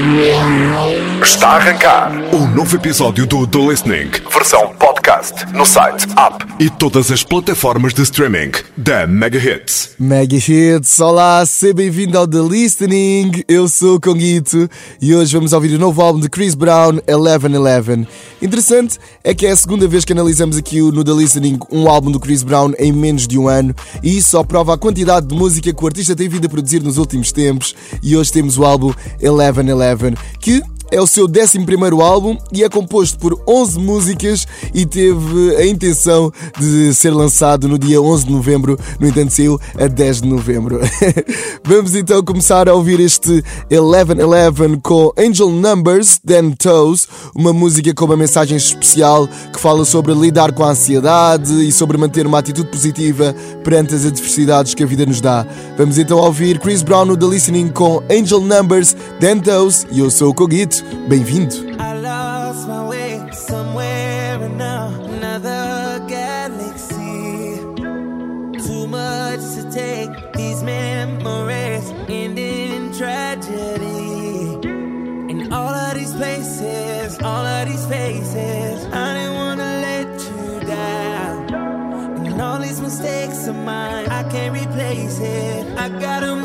Música Está a arrancar um novo episódio do The Listening, versão podcast, no site, app e todas as plataformas de streaming da Mega Hits. Mega Hits, olá, seja bem-vindo ao The Listening. Eu sou o Conguito e hoje vamos ouvir o novo álbum de Chris Brown, 1111. Interessante é que é a segunda vez que analisamos aqui no The Listening um álbum do Chris Brown em menos de um ano e isso só prova a quantidade de música que o artista tem vindo a produzir nos últimos tempos. E hoje temos o álbum 1111 que é o seu 11 álbum e é composto por 11 músicas e teve a intenção de ser lançado no dia 11 de novembro, no entanto saiu a 10 de novembro. Vamos então começar a ouvir este 1111 com Angel Numbers, Then Toes, uma música com uma mensagem especial que fala sobre lidar com a ansiedade e sobre manter uma atitude positiva perante as adversidades que a vida nos dá. Vamos então ouvir Chris Brown no The Listening com Angel Numbers, Then Toes e eu sou o Conguito. Bem-vindo! I lost my way somewhere in another galaxy. Too much to take, these memories end tragedy. In all of these places, all of these faces, I didn't wanna let you down. And all these mistakes of mine, I can't replace it. I gotta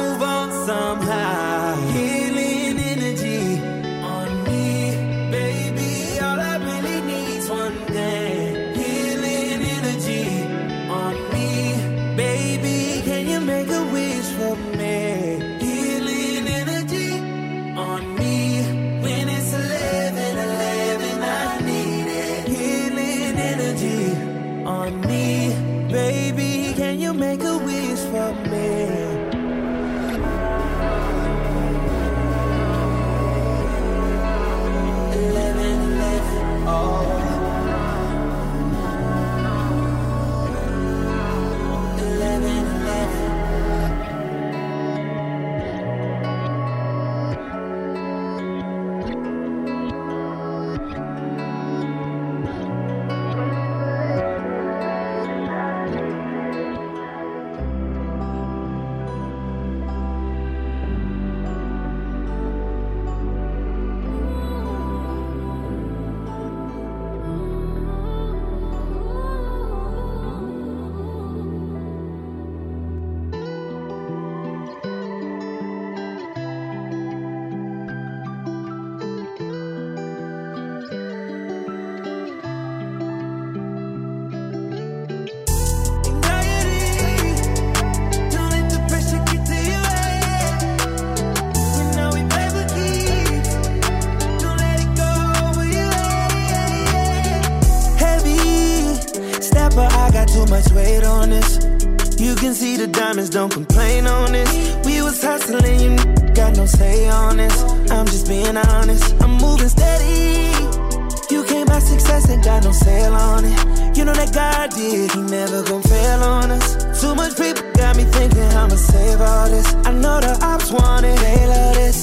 much weight on this. You can see the diamonds, don't complain on this. We was hustling, you got no say on this. I'm just being honest. I'm moving steady. You came by success, ain't got no sale on it. You know that God did, He never gon' fail on us. Too much people got me thinking I'ma save all this. I know the ops want it, they love this.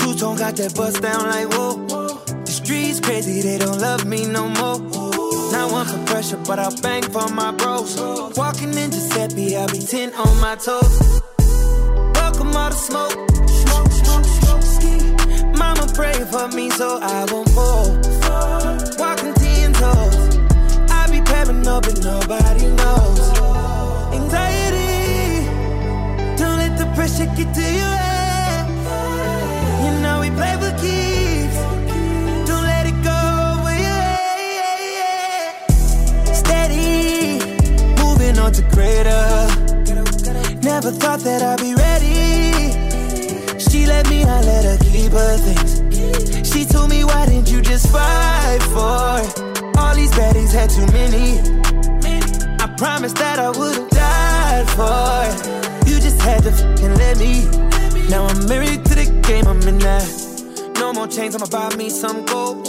Two tone got that bust down like whoa. The streets crazy, they don't love me no more. Not one for pressure, but I'll bang for my bros. Walking in Giuseppe, I'll be 10 on my toes. Welcome all the smoke. Smoke, smoke, smoke, ski. Mama pray for me so I won't fall. Walking ten toes. I be prepping up and nobody knows. Anxiety. Don't let the pressure get to your head. You know we play for keeps. On to greater. Never thought that I'd be ready. She let me, I let her keep her things. She told me, why didn't you just fight for it? All these baddies had too many. I promised that I would've died for it. You just had to fucking let me. Now I'm married to the game, I'm in that. No more chains, I'ma buy me some gold.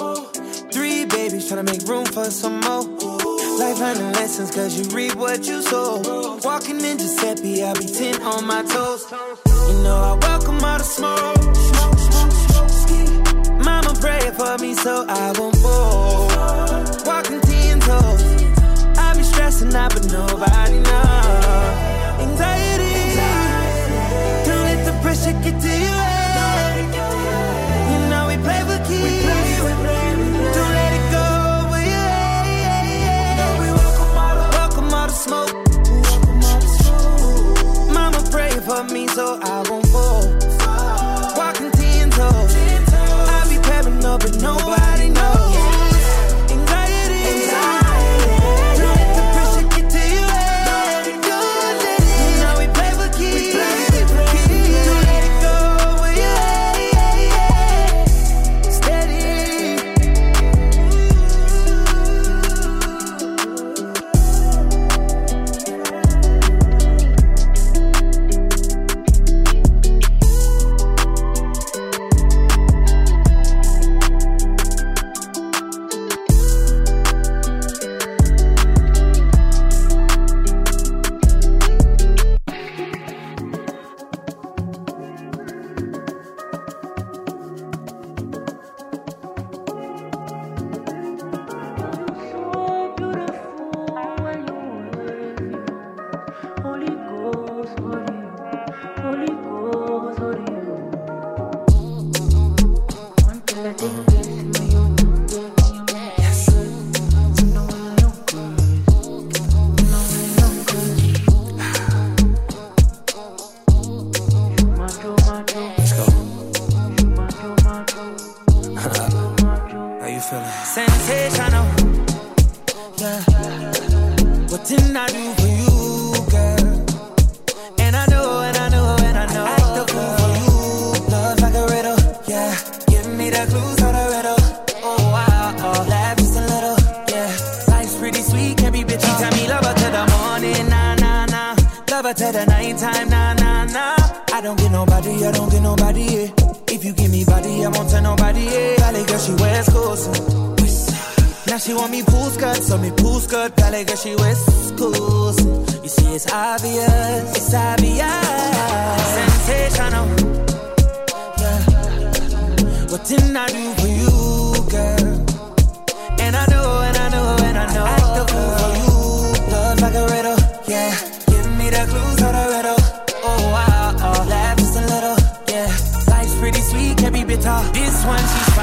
Three babies tryna make room for some more. Life learning lessons, cause you reap what you sow. Walking in Giuseppe, I'll be 10 on my toes. You know I welcome all the smoke. Mama pray for me so I won't fall. Walking ten toes. I be stressing out, but nobody knows. Anxiety. Don't let the pressure get to. so I won't she want me pool skirt, so me pool skirt, ballet girl, she Coast. You see, it's obvious, it's obvious. Sensational. Yeah. What didn't I do for you, girl? And I know, and I know, and I know. Act the fool for you. Love like a riddle, yeah. Give me the clues of the riddle. Oh, wow, oh. Laugh just a little, yeah. Life's pretty sweet, can be bitter. This one, she's.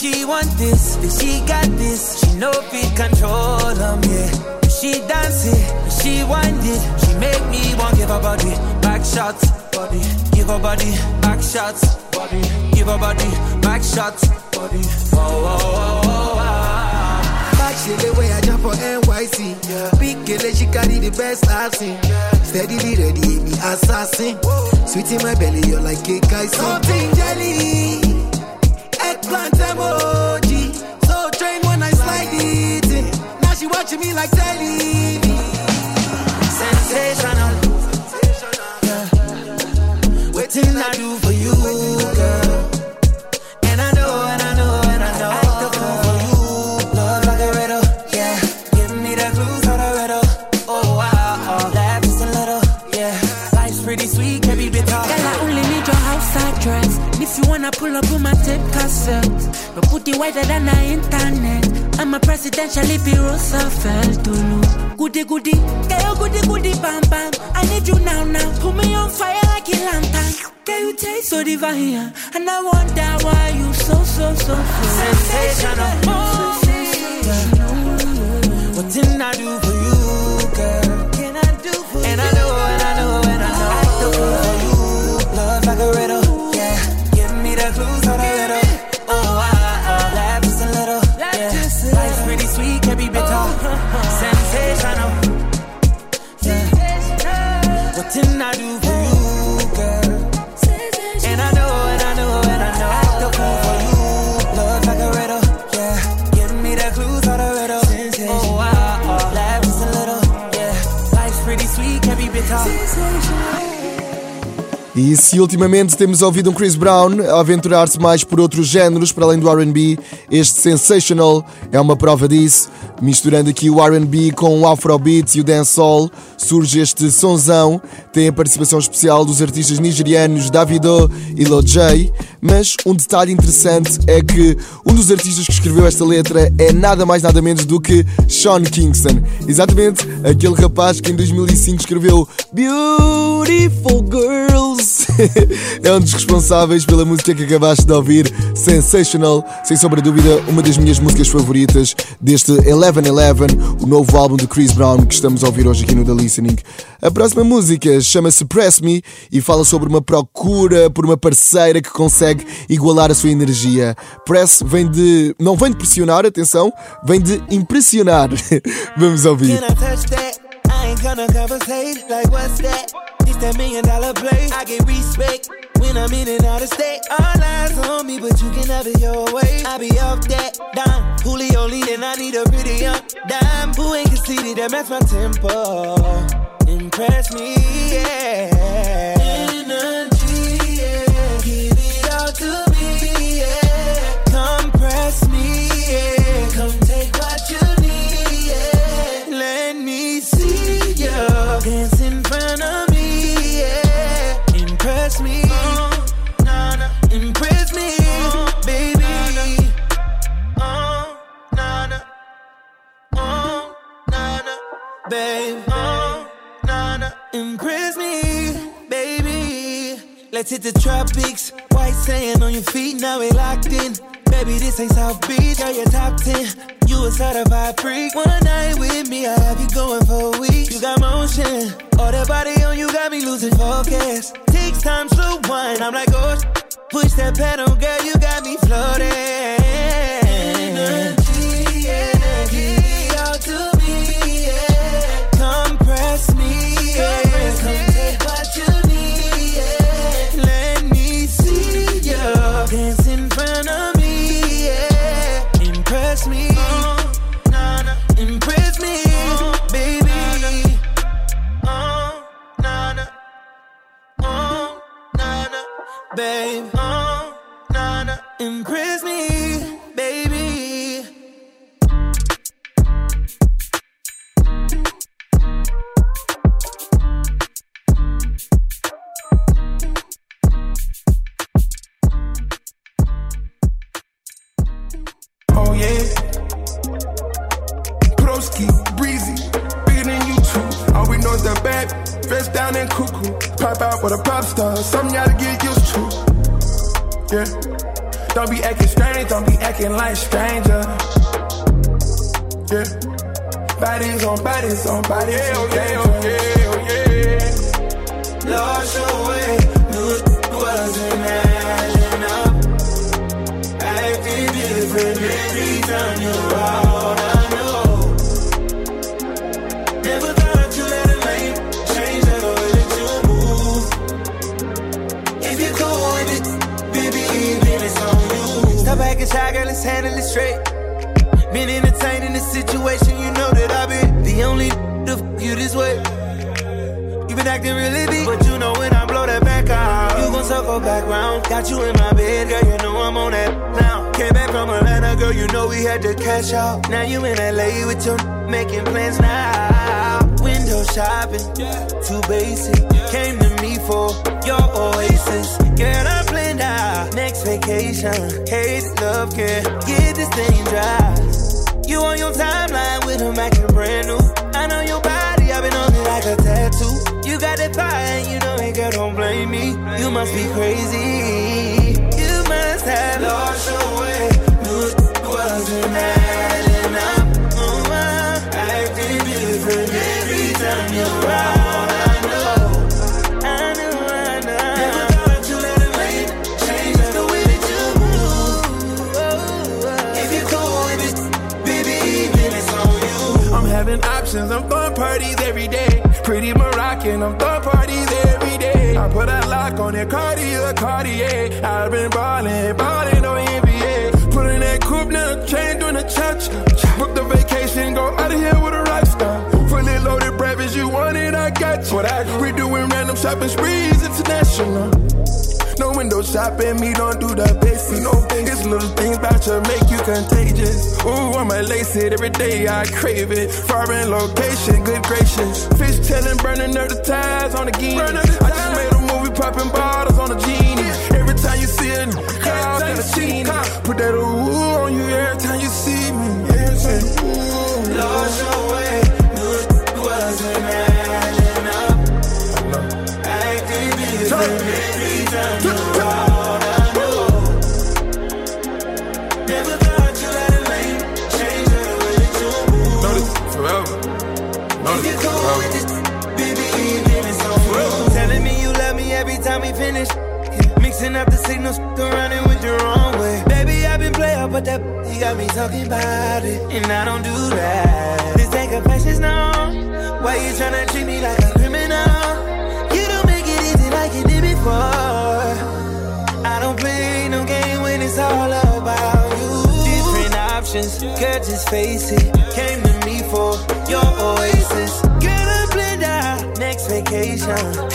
She want this, then she got this. She know fit control them, yeah. She dance it, she wind it. She make me want give her body back shots, body. Give her body back shots, body. Give her body back shots, body. Oh, oh, oh, oh, oh. Back she the way I jump for NYC. Big girl, she carry the best I've seen. Steadily ready, me assassin. Sweet in my belly, you're like cake I. Something jelly, eggplant emoji. So train when I slide it in. Now she watching me like telly. sensational. Yeah. Waiting I do for you, girl. Wanna pull up with my tape cassette, put it wider than the internet. I'm a presidential if Roosevelt to look. Goody goody, girl, goody goody, bam bam. I need you now now. Put me on fire like a lantern. Girl, you taste so divine, and I wonder why you so so so so Sensational. Oh, What didn't I do I do E se ultimamente temos ouvido um Chris Brown aventurar-se mais por outros géneros para além do RB, este Sensational é uma prova disso. Misturando aqui o RB com o Afrobeat e o dancehall, surge este sonzão. Tem a participação especial dos artistas nigerianos Davido e J. Mas um detalhe interessante é que um dos artistas que escreveu esta letra é nada mais nada menos do que Sean Kingston. Exatamente aquele rapaz que em 2005 escreveu Beautiful Girls. é um dos responsáveis pela música que acabaste de ouvir, Sensational. Sem sombra de dúvida, uma das minhas músicas favoritas deste 1111, o novo álbum de Chris Brown que estamos a ouvir hoje aqui no The Listening. A próxima música chama-se Press Me e fala sobre uma procura por uma parceira que consegue igualar a sua energia. Press vem de. não vem de pressionar, atenção, vem de impressionar. Vamos ouvir. Can Ain't gonna conversate. Like, what's that? It's that million dollar play. I get respect when I'm in and out of state. All eyes on me, but you can have it your way. I be off that dime. Julio lean, I need a pretty young dime. Who ain't conceited that match my tempo? Impress me, yeah. Energy, yeah. Give it all to me, yeah. Compress me, babe. Oh, na na, impress me, baby. Let's hit the tropics, white saying on your feet, now we locked in. Baby, this ain't South Beach, girl, you're top 10. You a certified freak. One night with me, I have you going for a week. You got motion, all that body on you got me losing focus. Takes time to wind, I'm like, oh, push that pedal, girl, you got me floating. Like stranger. Yeah. Bodies on bodies on bodies. Yeah, oh yeah, oh yeah, oh yeah. Lost your shy, let's handle it straight. Been entertaining the situation, you know that I've been the only to f you this way. You been acting really deep, but you know when I blow that back out, you gon' circle back round. Got you in my bed, girl, you know I'm on that now. Came back from Atlanta, girl, you know we had to cash out. Now you in LA with your making plans now. Window shopping, too basic. Came to me for your oasis. Girl, I'm Next vacation, hate love, care. Get this thing dry. You on your timeline with a and brand new. I know your body, I've been on it like a tattoo. You got that fire, you know it, girl, don't blame me. You must be crazy. You must have lost your way. Knew it wasn't adding up. Uh, acting different every time you're around. Having options, I'm throwing parties every day. Pretty Moroccan, I'm throwing parties every day. I put a lock on it, Cartier, Cartier. I've been ballin', ballin' on NBA. Put in that coupe, now chain doing a church. Book the vacation, go out of here with a rock star. Fully loaded breakfast, you want it, I got you. What I we doing random shopping sprees, international. No window shopping, me don't do the basic. No it's little things about you make you contagious. Ooh, I might lace it every day, I crave it. Foreign location, good gracious. Fish telling, burning up the ties on the genie. I just made a movie popping bottles on the genie. Every time you see it, clouds got a genie. Put that ooh on you every time you see me. Yeah, say, ooh. Lost your way, it wasn't adding up. Acting different every time you're out. I know. Never thought you let a lane the way that you move. Know this forever. Know If this you're cool forever. with it, baby, then it's on you. Telling me you love me every time we finish. Mixing up the signals, running with the wrong way. Baby, I've been player, but that you got me talking about it, and I don't do that. This ain't confessions, no. Why you tryna treat me like a criminal? Options, girl, just face it. Came to me for your oasis. Girl, I'm blend out. Next vacation.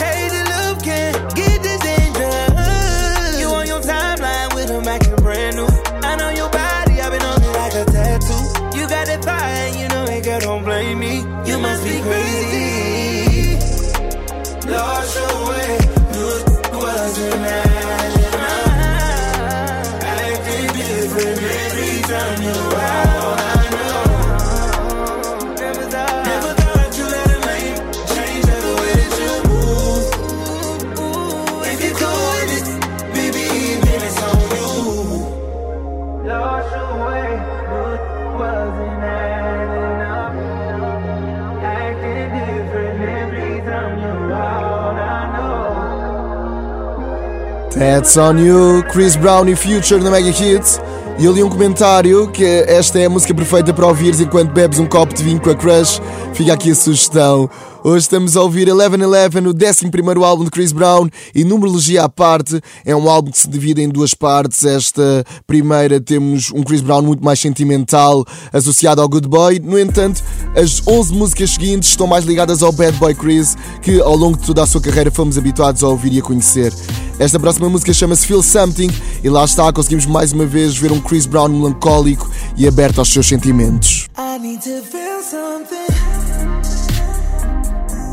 That's on you, Chris Brown e Future na Mega Hits. E eu li um comentário que esta é a música perfeita para ouvires enquanto bebes um copo de vinho com a crush. Fica aqui a sugestão. Hoje estamos a ouvir 1111, o 11 álbum de Chris Brown, e numerologia à parte. É um álbum que se divide em duas partes. Esta primeira temos um Chris Brown muito mais sentimental, associado ao Good Boy. No entanto, as 11 músicas seguintes estão mais ligadas ao Bad Boy Chris, que ao longo de toda a sua carreira fomos habituados a ouvir e a conhecer. Esta próxima música chama-se Feel Something, e lá está, conseguimos mais uma vez ver um Chris Brown melancólico e aberto aos seus sentimentos. I need to feel something.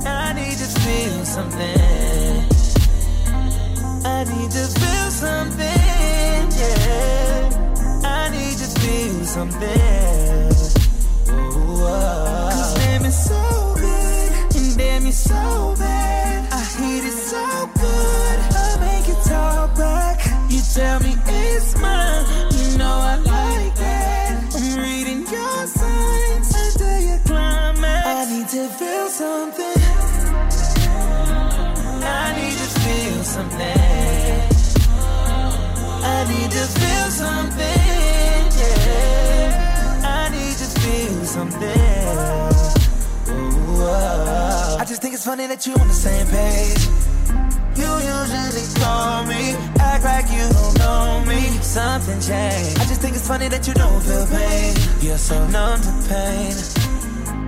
I need to feel something. I need to feel something. Yeah. I need to feel something. Ooh, oh. Cause damn it's so good. And damn it's so bad. I hate it so good. Back. You tell me it's mine. You know I like that. I'm reading your signs until you climax. I need to feel something. I need to feel something. I need to feel something. Yeah. I need to feel something. Ooh, oh. oh. I just think it's funny that you're on the same page. You usually call me, act like you don't know me. Something changed. I just think it's funny that you don't feel pain. You're so numb to pain.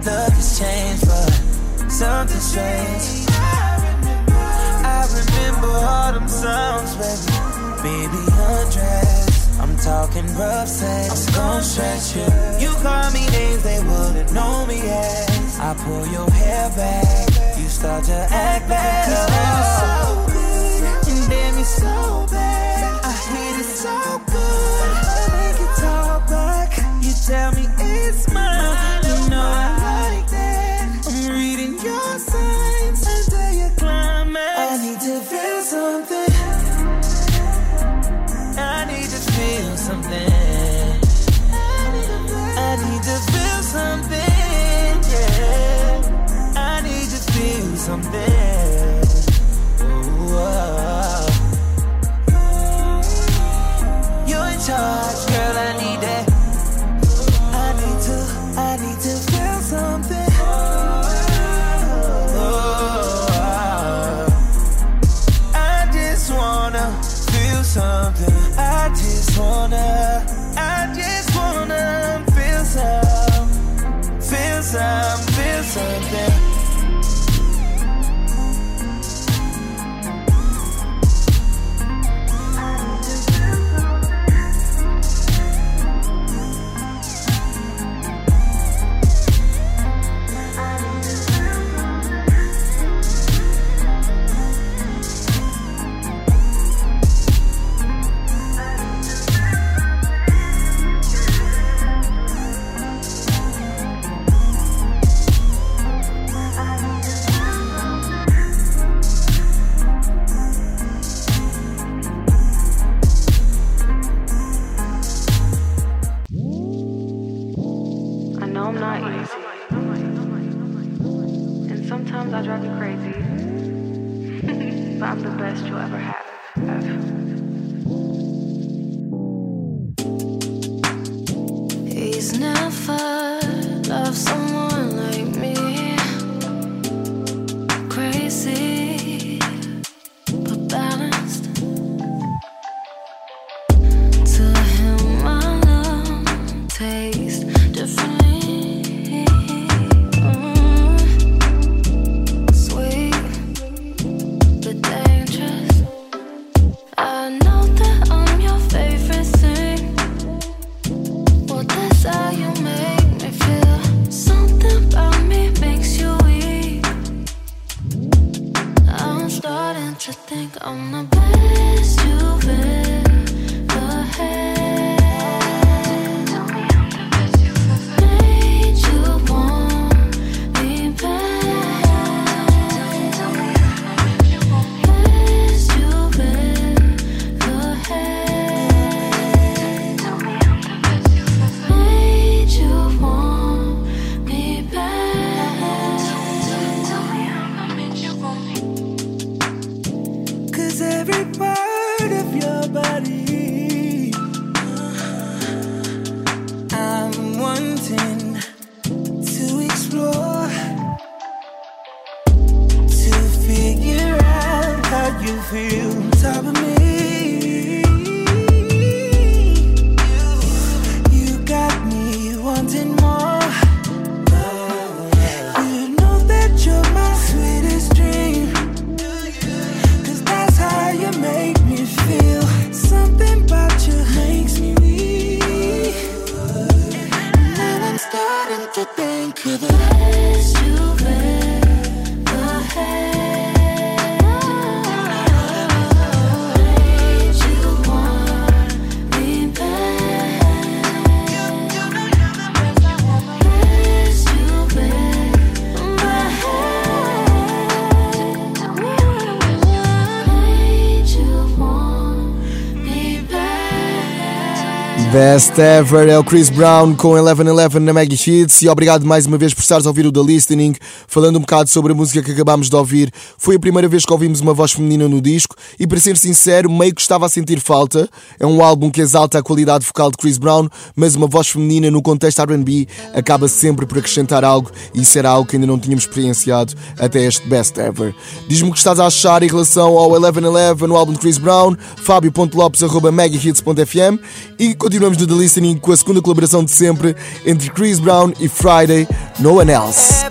Love has changed, but something strange. I remember all them songs, baby. Baby, undress. I'm talking rough sex. I'm gon' stretch you. You call me names they wouldn't know me as. I pull your hair back. Start to act bad. Best Ever é o Chris Brown com 1111 na Maggie Hits e obrigado mais uma vez por estares a ouvir o The Listening, falando um bocado sobre a música que acabámos de ouvir. Foi a primeira vez que ouvimos uma voz feminina no disco e, para ser sincero, meio que estava a sentir falta. É um álbum que exalta a qualidade vocal de Chris Brown, mas uma voz feminina no contexto RB acaba sempre por acrescentar algo e isso era algo que ainda não tínhamos experienciado até este Best Ever. Diz-me o que estás a achar em relação ao 1111, no álbum de Chris Brown, fábio.lopes.meghits.fm e continua continuamos no The Listening com a segunda colaboração de sempre entre Chris Brown e Friday, No One Else.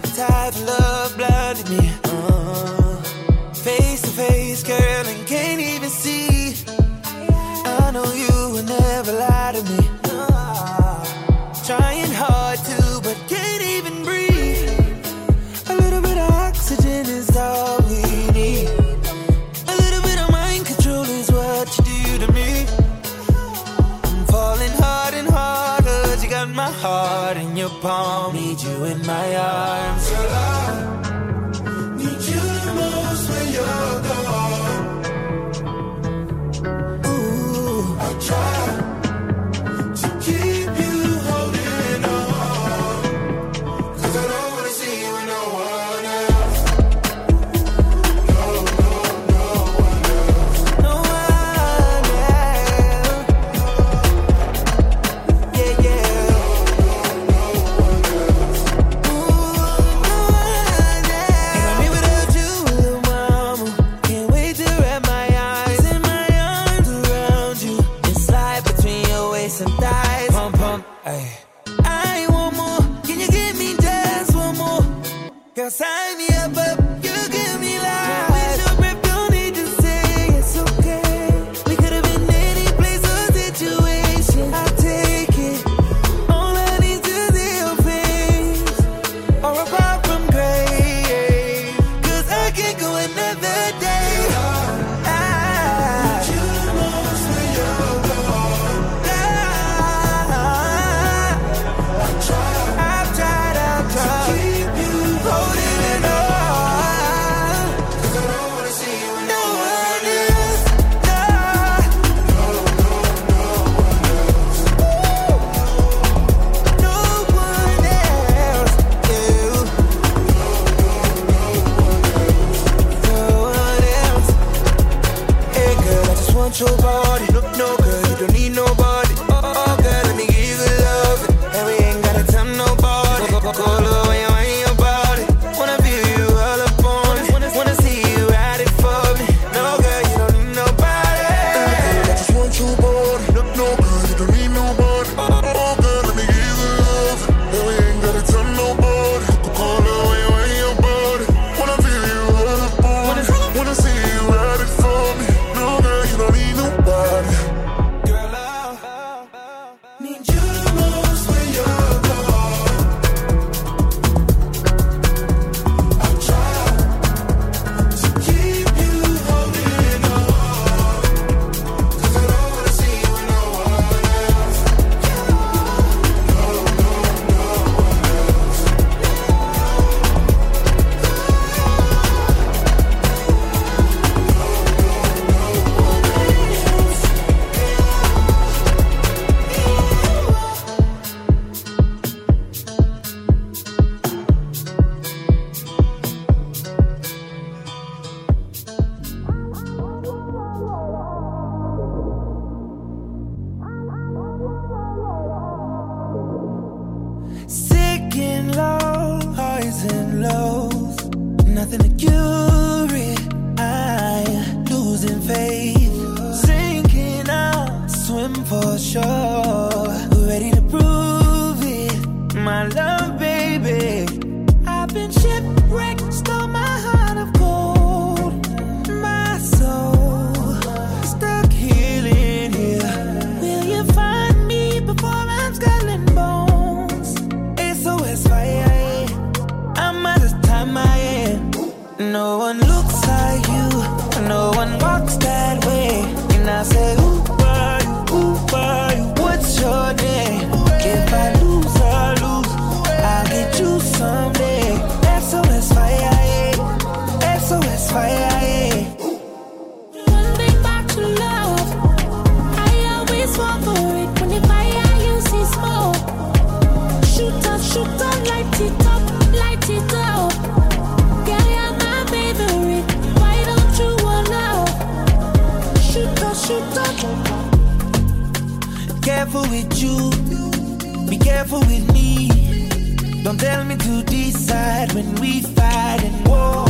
Tell me to decide when we fight and war.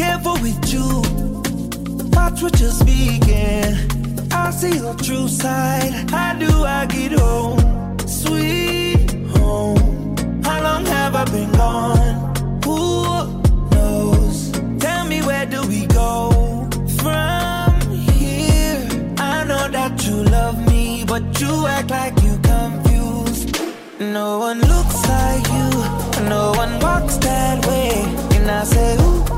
Careful with you, watch what you're speaking. I see your true side. How do I get home? Sweet home. How long have I been gone? Who knows? Tell me where do we go from here? I know that you love me, but you act like you confused. No one looks that way. And I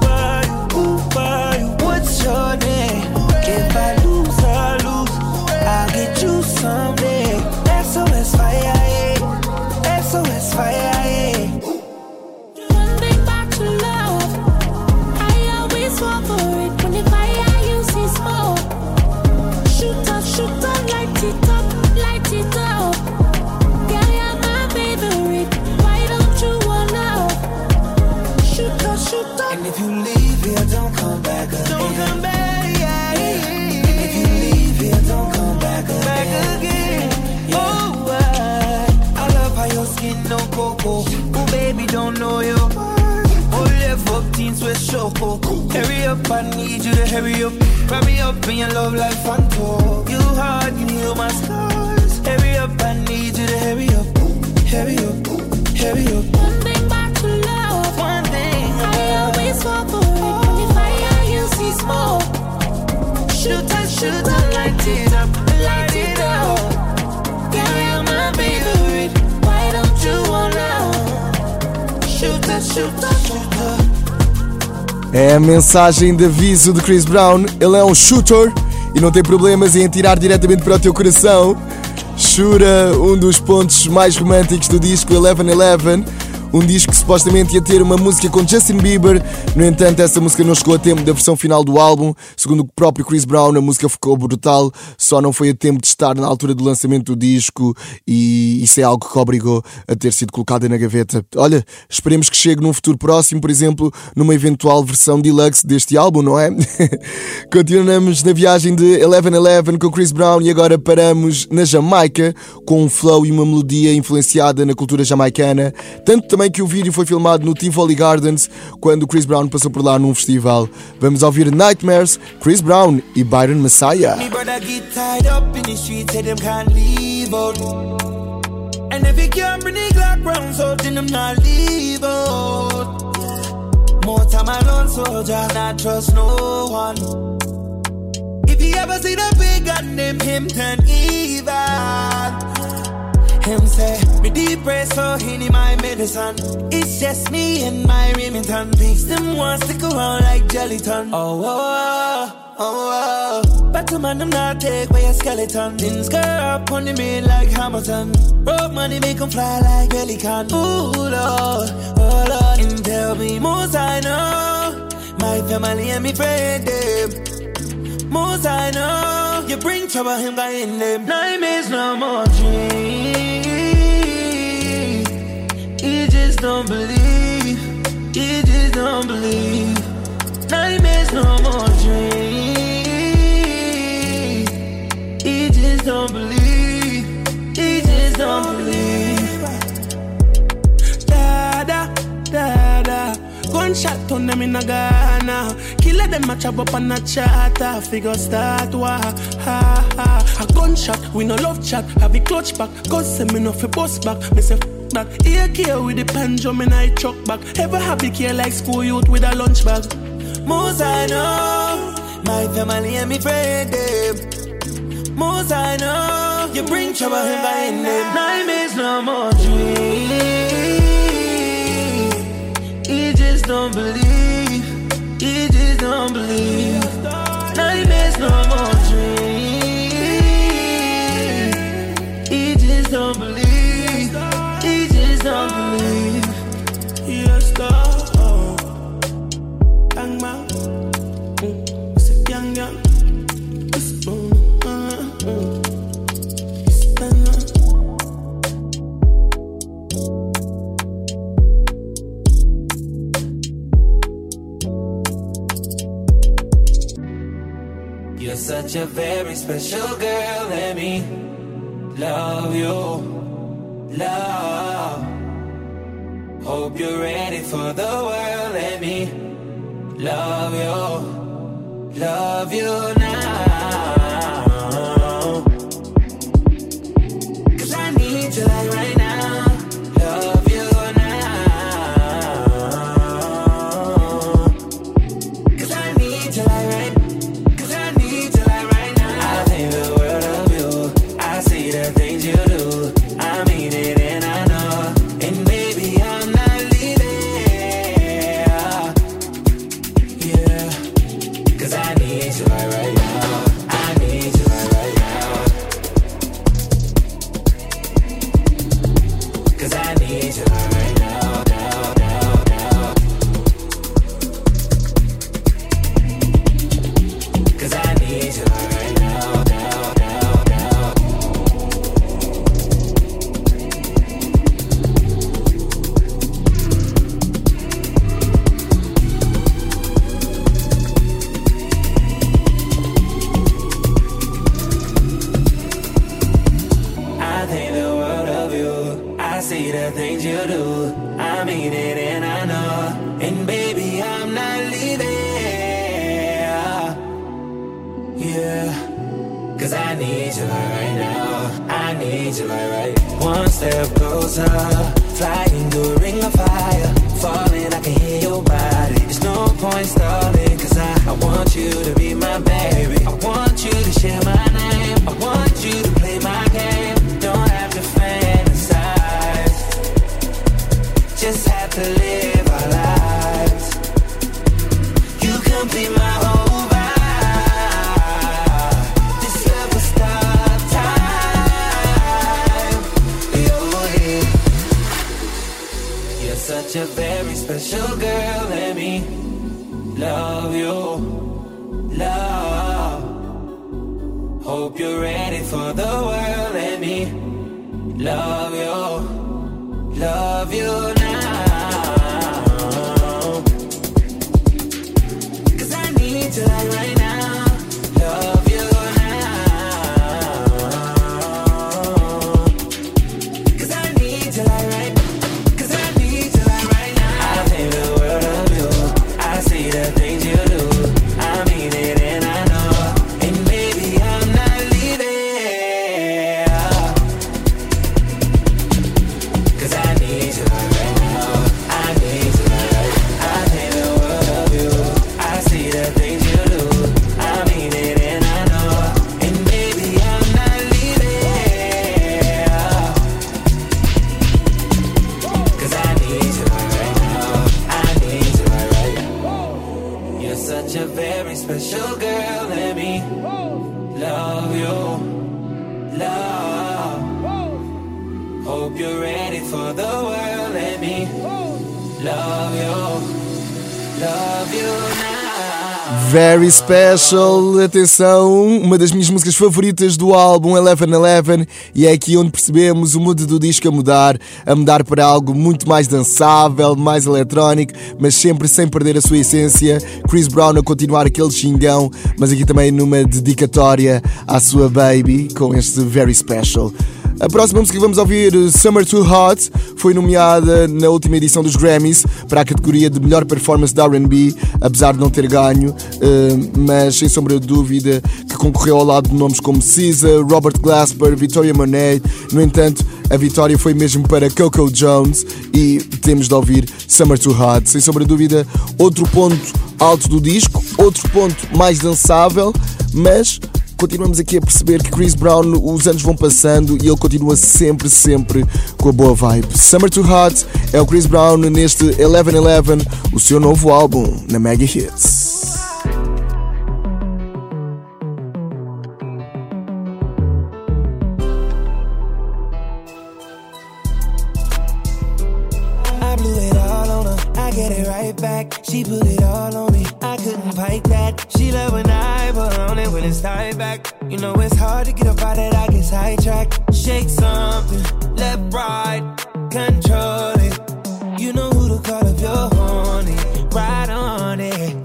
are you? Who are you? What's your name? Up with choco. Hurry up, I need you to hurry up. Wrap me up in your love like Fanto. You hard, can heal my scars. Hurry up, I need you to hurry up. Hurry up, hurry up. Running back to love. One thing I always fall for it when the fire you see smoke. Shoot up, shoot up, light it up, light it up. Girl, you're my favorite. Why don't you? Shoot up, shoot up, shoot. É a mensagem de aviso de Chris Brown. Ele é um shooter e não tem problemas em atirar diretamente para o teu coração. Shura, um dos pontos mais românticos do disco Eleven Eleven. Um disco que supostamente ia ter uma música com Justin Bieber, no entanto, essa música não chegou a tempo da versão final do álbum. Segundo o próprio Chris Brown, a música ficou brutal, só não foi a tempo de estar na altura do lançamento do disco e isso é algo que obrigou a ter sido colocada na gaveta. Olha, esperemos que chegue num futuro próximo, por exemplo, numa eventual versão deluxe deste álbum, não é? Continuamos na viagem de Eleven Eleven com Chris Brown e agora paramos na Jamaica com um flow e uma melodia influenciada na cultura jamaicana, tanto também que o vídeo foi filmado no Tivoli Gardens quando Chris Brown passou por lá num festival. Vamos ouvir Nightmares, Chris Brown e Byron Messiah. And if can't bring the Glock round, so then them not leave out. More time soldier, not trust no one. If ever see big gun, name him turn evil. Him say, me depressed, so he need my medicine. It's just me and my Remington. Piece them want stick around like Jellyton. Oh, oh, oh, oh, oh. But to man, them not take away a skeleton. Things go up on the main like Hamilton. Road money make 'em fly like Pelican. Ooh, Lord, oh, Lord. And tell me most I know. My family and me friend, them. Most I know, you bring trouble, him guy in them. Nightmares, no more dreams. He just don't believe. He just don't believe. Nightmares, no more dreams. He just don't believe. He just don't believe. Dada, dada. Gunshot on them in a Ghana. Killer them match up on a chatter. Figure start wa ha ha. A gunshot, we no love chat. Have a clutch back. Cause say me no fi bust back. Me say back. Ear care with the pendulum and I chuck back. Ever happy care like school youth with a lunch bag. Most I know, my family and me friend them. Most I know, you bring trouble him by in them. Nightmares, no more dreams. He just don't believe. He just don't believe. Nightmares, no more dreams. He just don't believe. He just don't believe. Special girl, Let me. love you, love. Hope you're ready for the world. Let me love you, love you now. Very special, atenção, uma das minhas músicas favoritas do álbum Eleven Eleven e é aqui onde percebemos o mood do disco a mudar, a mudar para algo muito mais dançável, mais eletrónico, mas sempre sem perder a sua essência. Chris Brown a continuar aquele xingão, mas aqui também numa dedicatória à sua baby com este Very Special. A próxima música que vamos ouvir, Summer Too Hot, foi nomeada na última edição dos Grammys para a categoria de melhor performance de RB, apesar de não ter ganho, eh, mas sem sombra de dúvida que concorreu ao lado de nomes como Caesar, Robert Glasper, Victoria Monet. No entanto, a vitória foi mesmo para Coco Jones e temos de ouvir Summer Too Hot. Sem sombra de dúvida, outro ponto alto do disco, outro ponto mais dançável, mas continuamos aqui a perceber que Chris Brown, os anos vão passando e ele continua sempre, sempre com a boa vibe. Summer Too Hot é o Chris Brown neste 1111, o seu novo álbum na Mega Hits. She put it all on me. I couldn't fight that. She love when I when it's time back. You know it's hard to get up out of that I get sidetracked. Shake something, left, right, control it. You know who to call if you're horny. Ride on it,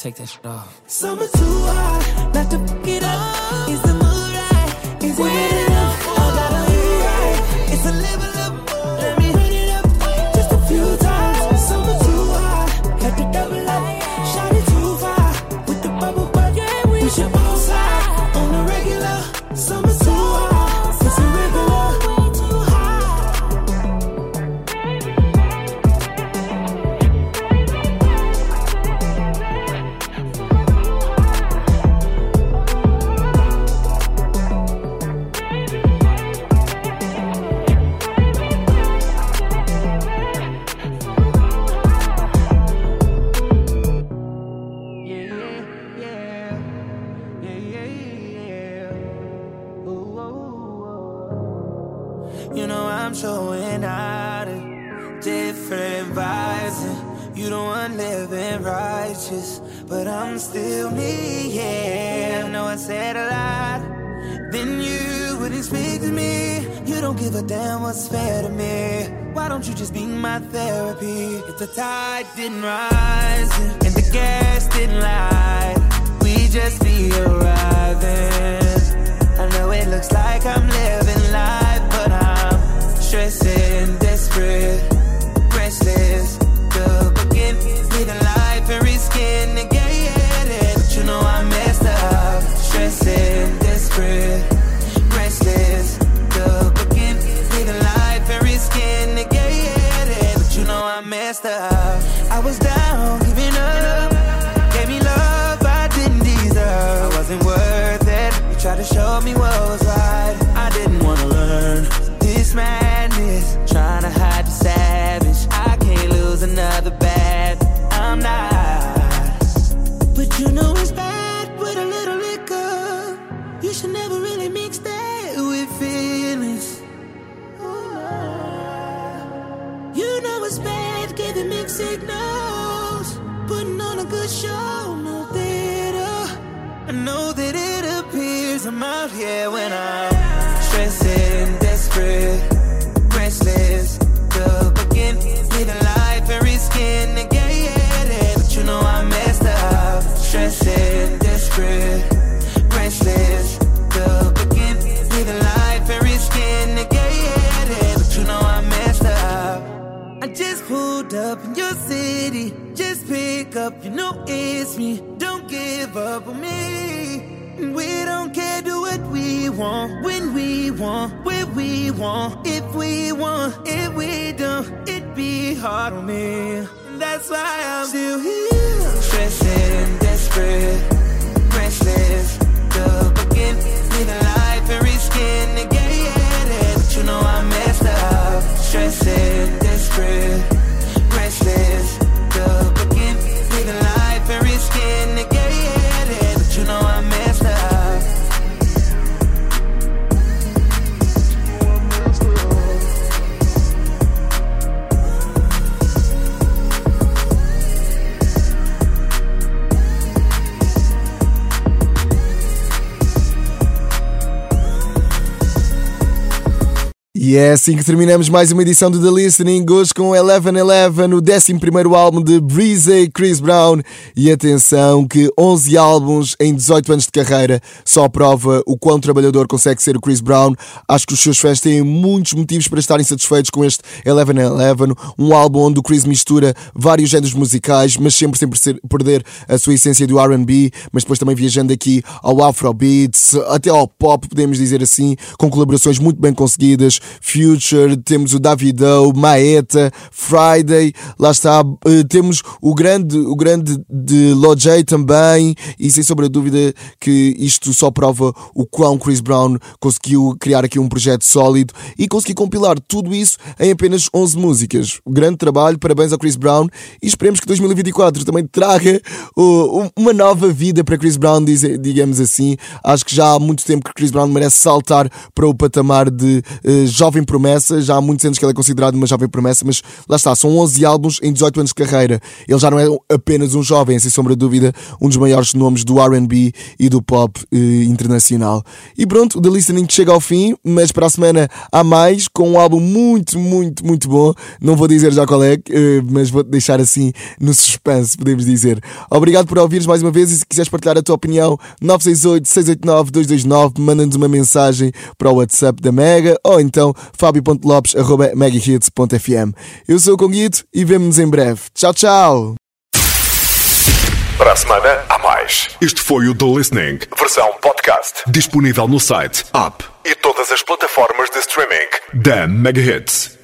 Take that shit off. Summer too hot, to up. Is the mood right? Is it enough? up in your city. Just pick up, you know it's me. Don't give up on me. We don't care, do what we want, when we want, where we want, if we want, if we don't, it'd be hard on me. That's why I'm still here. Stressing, desperate, restless, the begin, living life and risking to get it. You know I messed up, stressing, desperate. E é assim que terminamos mais uma edição do The Listening, hoje com Eleven Eleven, o 11 álbum de Breezy Chris Brown. E atenção que 11 álbuns em 18 anos de carreira só prova o quão trabalhador consegue ser o Chris Brown. Acho que os seus fãs têm muitos motivos para estarem satisfeitos com este Eleven Eleven, um álbum onde o Chris mistura vários géneros musicais, mas sempre sem perder a sua essência do R&B, mas depois também viajando aqui ao Afrobeats, até ao pop, podemos dizer assim, com colaborações muito bem conseguidas Future, temos o Davido, Maeta, Friday, lá está, eh, temos o grande, o grande de Lojay também, e sem sombra de dúvida que isto só prova o quão Chris Brown conseguiu criar aqui um projeto sólido e conseguir compilar tudo isso em apenas 11 músicas. Grande trabalho, parabéns ao Chris Brown e esperemos que 2024 também traga uma nova vida para Chris Brown, digamos assim. Acho que já há muito tempo que Chris Brown merece saltar para o patamar de uh, jovem promessa, já há muitos anos que ele é considerado uma jovem promessa, mas lá está, são 11 álbuns em 18 anos de carreira. Ele já não é apenas um jovem, sem sombra de dúvida, um dos maiores nomes do RB e do pop eh, internacional. E pronto, o The Listening chega ao fim, mas para a semana há mais, com um álbum muito, muito, muito bom. Não vou dizer já qual é, eh, mas vou deixar assim no suspense, podemos dizer. Obrigado por ouvires mais uma vez e se quiseres partilhar a tua opinião, 968 689 229, manda-nos uma mensagem para o WhatsApp da Mega ou então então fabio.lopes.megahits.fm. Eu sou o Conguito e vemo-nos em breve. Tchau, tchau! Para a semana, há mais. Este foi o The Listening, versão podcast. Disponível no site, app e todas as plataformas de streaming da Megahits.